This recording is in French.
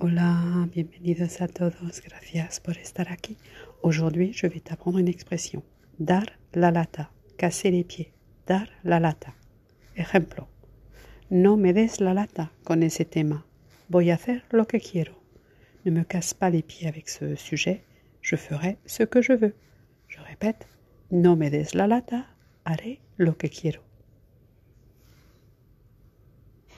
Hola, bienvenidos a todos, gracias por estar aquí. Aujourd'hui, je vais t'apprendre une expression. Dar la lata, casser les pieds. Dar la lata. Ejemplo. No me des la lata con ese tema. Voy a hacer lo que quiero. Ne me casse pas les pieds avec ce sujet. Je ferai ce que je veux. Je répète. No me des la lata, haré lo que quiero.